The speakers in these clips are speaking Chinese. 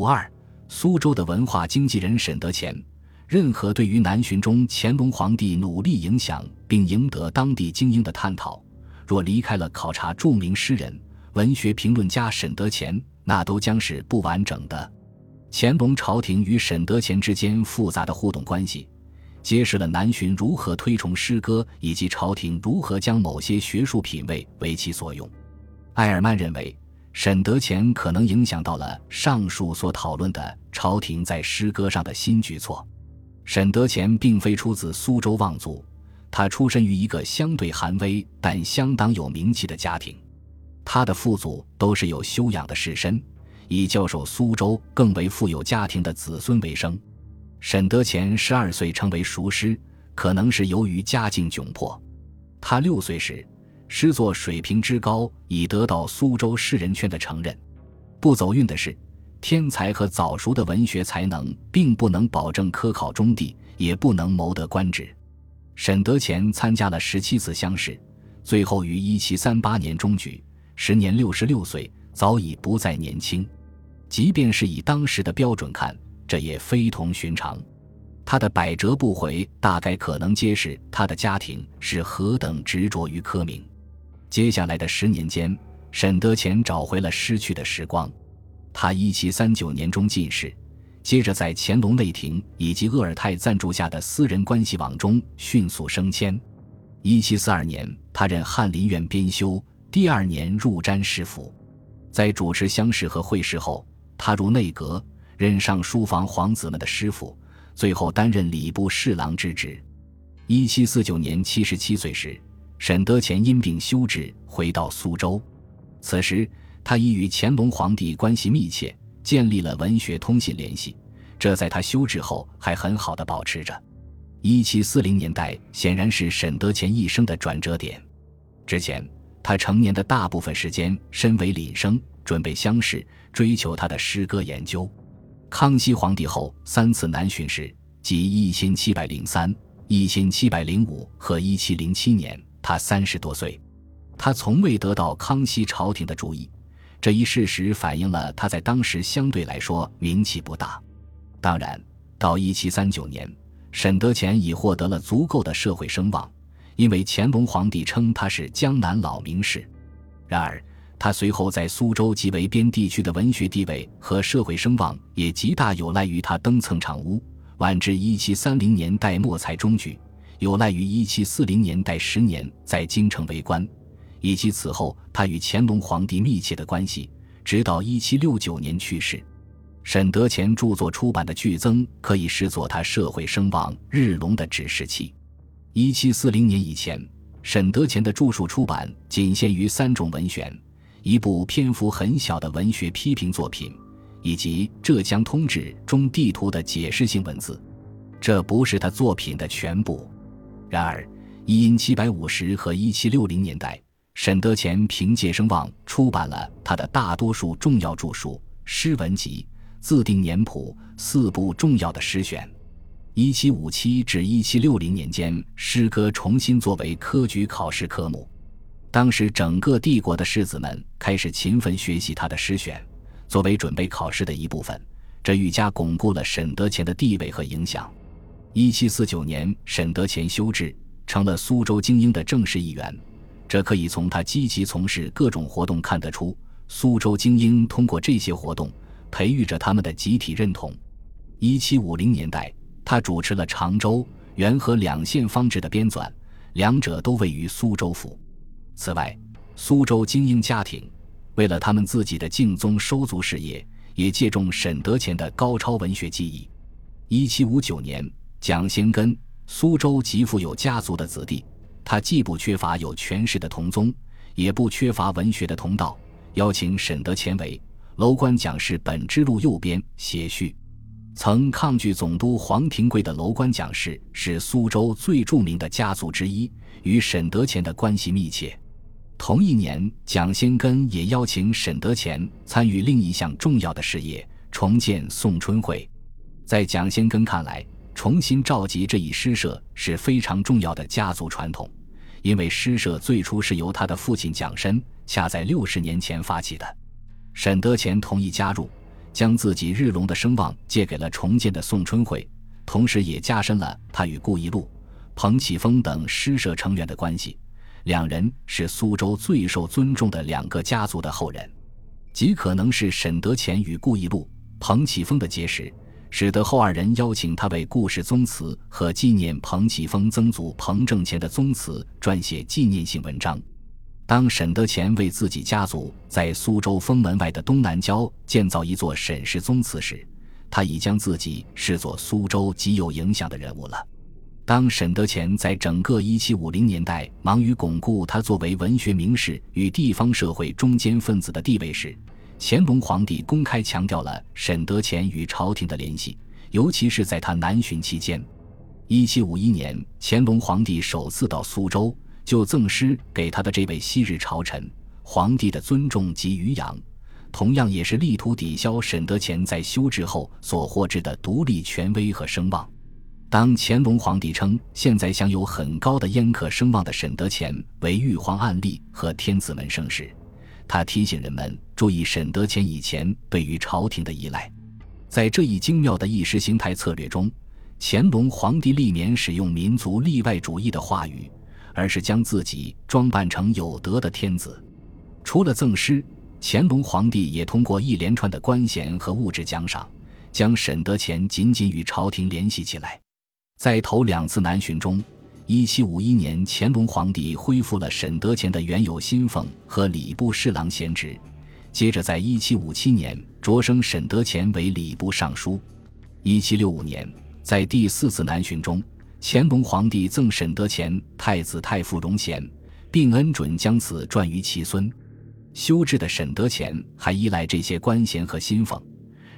五二，苏州的文化经纪人沈德潜。任何对于南巡中乾隆皇帝努力影响并赢得当地精英的探讨，若离开了考察著名诗人、文学评论家沈德潜，那都将是不完整的。乾隆朝廷与沈德潜之间复杂的互动关系，揭示了南巡如何推崇诗歌，以及朝廷如何将某些学术品味为其所用。埃尔曼认为，沈德潜可能影响到了上述所讨论的朝廷在诗歌上的新举措。沈德潜并非出自苏州望族，他出身于一个相对寒微但相当有名气的家庭。他的父祖都是有修养的士绅，以教授苏州更为富有家庭的子孙为生。沈德潜十二岁成为塾师，可能是由于家境窘迫。他六岁时，诗作水平之高已得到苏州诗人圈的承认。不走运的是。天才和早熟的文学才能并不能保证科考中第，也不能谋得官职。沈德潜参加了十七次乡试，最后于一七三八年中举，时年六十六岁，早已不再年轻。即便是以当时的标准看，这也非同寻常。他的百折不回，大概可能揭示他的家庭是何等执着于科名。接下来的十年间，沈德潜找回了失去的时光。他一七三九年中进士，接着在乾隆内廷以及鄂尔泰赞助下的私人关系网中迅速升迁。一七四二年，他任翰林院编修，第二年入詹事府。在主持乡试和会试后，他入内阁，任上书房皇子们的师傅，最后担任礼部侍郎之职。一七四九年七十七岁时，沈德潜因病休治，回到苏州。此时。他已与乾隆皇帝关系密切，建立了文学通信联系，这在他休治后还很好的保持着。一七四零年代显然是沈德潜一生的转折点。之前，他成年的大部分时间身为廪生，准备乡试，追求他的诗歌研究。康熙皇帝后三次南巡时，即一千七百零三、一千七百零五和一七零七年，他三十多岁，他从未得到康熙朝廷的注意。这一事实反映了他在当时相对来说名气不大。当然，到一七三九年，沈德潜已获得了足够的社会声望，因为乾隆皇帝称他是江南老名士。然而，他随后在苏州及围边地区的文学地位和社会声望也极大有赖于他登蹭场屋，晚至一七三零年代末才中举，有赖于一七四零年代十年在京城为官。以及此后他与乾隆皇帝密切的关系，直到一七六九年去世。沈德潜著作出版的剧增，可以视作他社会声望日隆的指示器。一七四零年以前，沈德潜的著述出版仅限于三种文选：一部篇幅很小的文学批评作品，以及《浙江通志》中地图的解释性文字。这不是他作品的全部。然而，一因七百五十和一七六零年代。沈德潜凭借声望出版了他的大多数重要著述《诗文集》《自定年谱》四部重要的诗选。一七五七至一七六零年间，诗歌重新作为科举考试科目。当时，整个帝国的士子们开始勤奋学习他的诗选，作为准备考试的一部分。这愈加巩固了沈德潜的地位和影响。一七四九年，沈德潜修治，成了苏州精英的正式一员。这可以从他积极从事各种活动看得出。苏州精英通过这些活动，培育着他们的集体认同。一七五零年代，他主持了常州、元和两县方志的编纂，两者都位于苏州府。此外，苏州精英家庭为了他们自己的敬宗收族事业，也借重沈德潜的高超文学技艺。一七五九年，蒋先根，苏州极富有家族的子弟。他既不缺乏有权势的同宗，也不缺乏文学的同道，邀请沈德潜为楼观讲事本之路右边写序。曾抗拒总督黄廷贵的楼观讲事是苏州最著名的家族之一，与沈德潜的关系密切。同一年，蒋先根也邀请沈德潜参与另一项重要的事业——重建宋春会。在蒋先根看来，重新召集这一诗社是非常重要的家族传统，因为诗社最初是由他的父亲蒋申恰在六十年前发起的。沈德潜同意加入，将自己日隆的声望借给了重建的宋春会，同时也加深了他与顾一路、彭启丰等诗社成员的关系。两人是苏州最受尊重的两个家族的后人，极可能是沈德潜与顾一路、彭启丰的结识，使得后二人邀请他为顾氏宗祠和纪念彭启丰曾祖彭正乾的宗祠撰写纪念性文章。当沈德潜为自己家族在苏州封门外的东南郊建造一座沈氏宗祠时，他已将自己视作苏州极有影响的人物了。当沈德潜在整个1750年代忙于巩固他作为文学名士与地方社会中坚分子的地位时，乾隆皇帝公开强调了沈德潜与朝廷的联系，尤其是在他南巡期间。1751年，乾隆皇帝首次到苏州，就赠诗给他的这位昔日朝臣，皇帝的尊重及余养，同样也是力图抵消沈德潜在修治后所获致的独立权威和声望。当乾隆皇帝称现在享有很高的烟客声望的沈德潜为玉皇案例和天子门生时，他提醒人们注意沈德潜以前对于朝廷的依赖。在这一精妙的意识形态策略中，乾隆皇帝历免使用民族例外主义的话语，而是将自己装扮成有德的天子。除了赠诗，乾隆皇帝也通过一连串的官衔和物质奖赏，将沈德潜紧紧与朝廷联系起来。在头两次南巡中，1751年乾隆皇帝恢复了沈德潜的原有薪俸和礼部侍郎衔职，接着在1757年擢升沈德潜为礼部尚书。1765年，在第四次南巡中，乾隆皇帝赠沈德潜太子太傅荣衔，并恩准将此传于其孙。修治的沈德潜还依赖这些官衔和薪俸。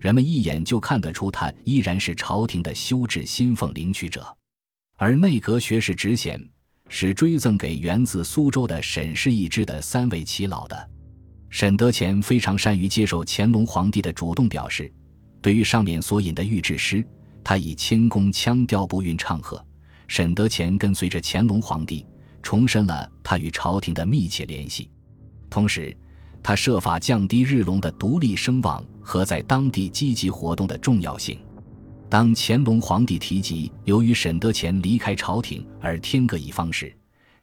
人们一眼就看得出，他依然是朝廷的修治薪俸领取者，而内阁学士职衔是追赠给源自苏州的沈氏一支的三位耆老的。沈德潜非常善于接受乾隆皇帝的主动表示，对于上面所引的御制诗，他以清宫腔调不韵唱和。沈德潜跟随着乾隆皇帝，重申了他与朝廷的密切联系，同时。他设法降低日隆的独立声望和在当地积极活动的重要性。当乾隆皇帝提及由于沈德潜离开朝廷而天各一方时，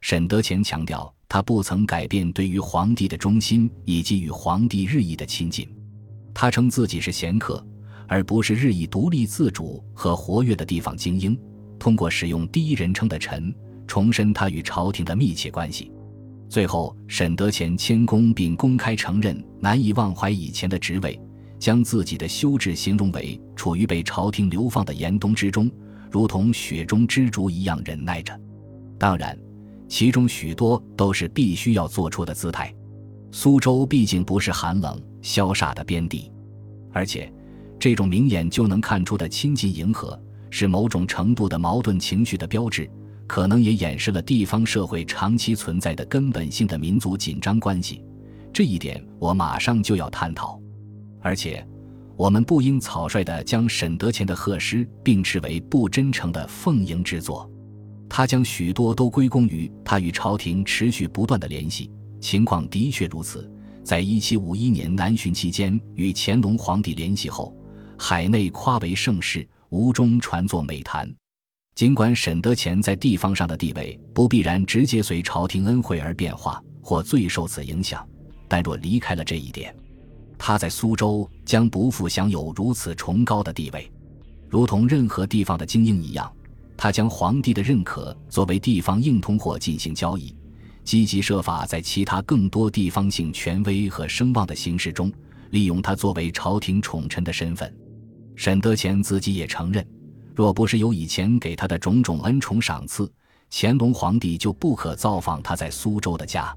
沈德潜强调他不曾改变对于皇帝的忠心以及与皇帝日益的亲近。他称自己是闲客，而不是日益独立自主和活跃的地方精英。通过使用第一人称的“臣”，重申他与朝廷的密切关系。最后，沈德潜谦恭并公开承认难以忘怀以前的职位，将自己的修治形容为处于被朝廷流放的严冬之中，如同雪中之烛一样忍耐着。当然，其中许多都是必须要做出的姿态。苏州毕竟不是寒冷萧煞的边地，而且这种明眼就能看出的亲近迎合，是某种程度的矛盾情绪的标志。可能也掩饰了地方社会长期存在的根本性的民族紧张关系，这一点我马上就要探讨。而且，我们不应草率地将沈德潜的贺诗并斥为不真诚的奉迎之作。他将许多都归功于他与朝廷持续不断的联系，情况的确如此。在一七五一年南巡期间与乾隆皇帝联系后，海内夸为盛世，吴中传作美谈。尽管沈德潜在地方上的地位不必然直接随朝廷恩惠而变化，或最受此影响，但若离开了这一点，他在苏州将不复享有如此崇高的地位。如同任何地方的精英一样，他将皇帝的认可作为地方硬通货进行交易，积极设法在其他更多地方性权威和声望的形式中利用他作为朝廷宠臣的身份。沈德潜自己也承认。若不是有以前给他的种种恩宠赏赐，乾隆皇帝就不可造访他在苏州的家。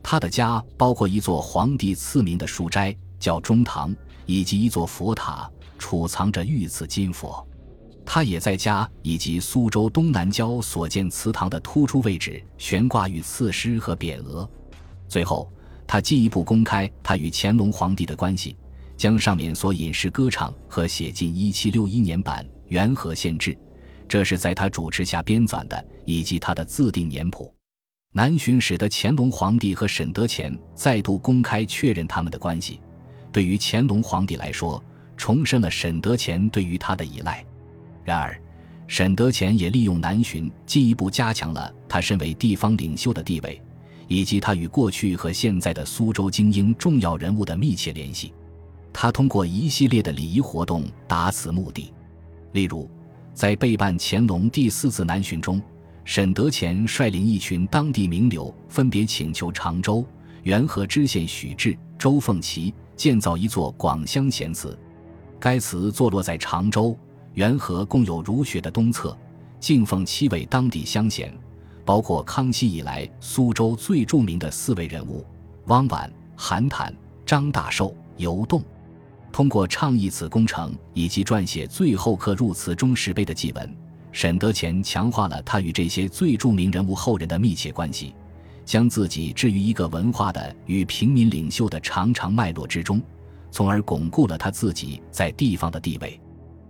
他的家包括一座皇帝赐名的书斋，叫中堂，以及一座佛塔，储藏着御赐金佛。他也在家以及苏州东南郊所建祠堂的突出位置悬挂御赐诗和匾额。最后，他进一步公开他与乾隆皇帝的关系，将上面所引诗歌唱和写进1761年版。元和县志，这是在他主持下编纂的，以及他的自定年谱。南巡使得乾隆皇帝和沈德潜再度公开确认他们的关系。对于乾隆皇帝来说，重申了沈德潜对于他的依赖。然而，沈德潜也利用南巡，进一步加强了他身为地方领袖的地位，以及他与过去和现在的苏州精英重要人物的密切联系。他通过一系列的礼仪活动达此目的。例如，在备办乾隆第四次南巡中，沈德潜率领一群当地名流，分别请求常州、元和知县许志、周凤岐建造一座广香贤祠。该祠坐落在常州。元和共有儒学的东侧，敬奉七位当地乡贤，包括康熙以来苏州最著名的四位人物：汪婉、韩坦、张大寿、尤栋。通过倡议此工程以及撰写最后刻入祠中石碑的祭文，沈德潜强化了他与这些最著名人物后人的密切关系，将自己置于一个文化的与平民领袖的长长脉络之中，从而巩固了他自己在地方的地位。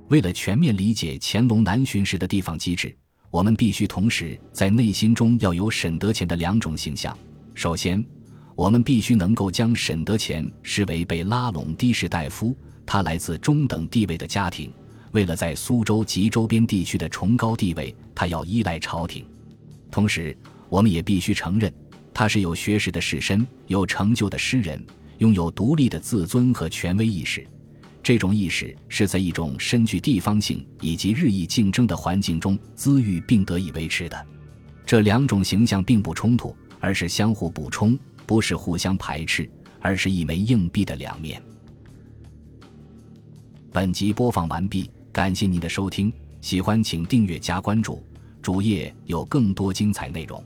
为了全面理解乾隆南巡时的地方机制，我们必须同时在内心中要有沈德潜的两种形象。首先，我们必须能够将沈德潜视为被拉拢的士大夫，他来自中等地位的家庭，为了在苏州及周边地区的崇高地位，他要依赖朝廷。同时，我们也必须承认，他是有学识的士绅，有成就的诗人，拥有独立的自尊和权威意识。这种意识是在一种深具地方性以及日益竞争的环境中滋育并得以维持的。这两种形象并不冲突，而是相互补充，不是互相排斥，而是一枚硬币的两面。本集播放完毕，感谢您的收听，喜欢请订阅加关注，主页有更多精彩内容。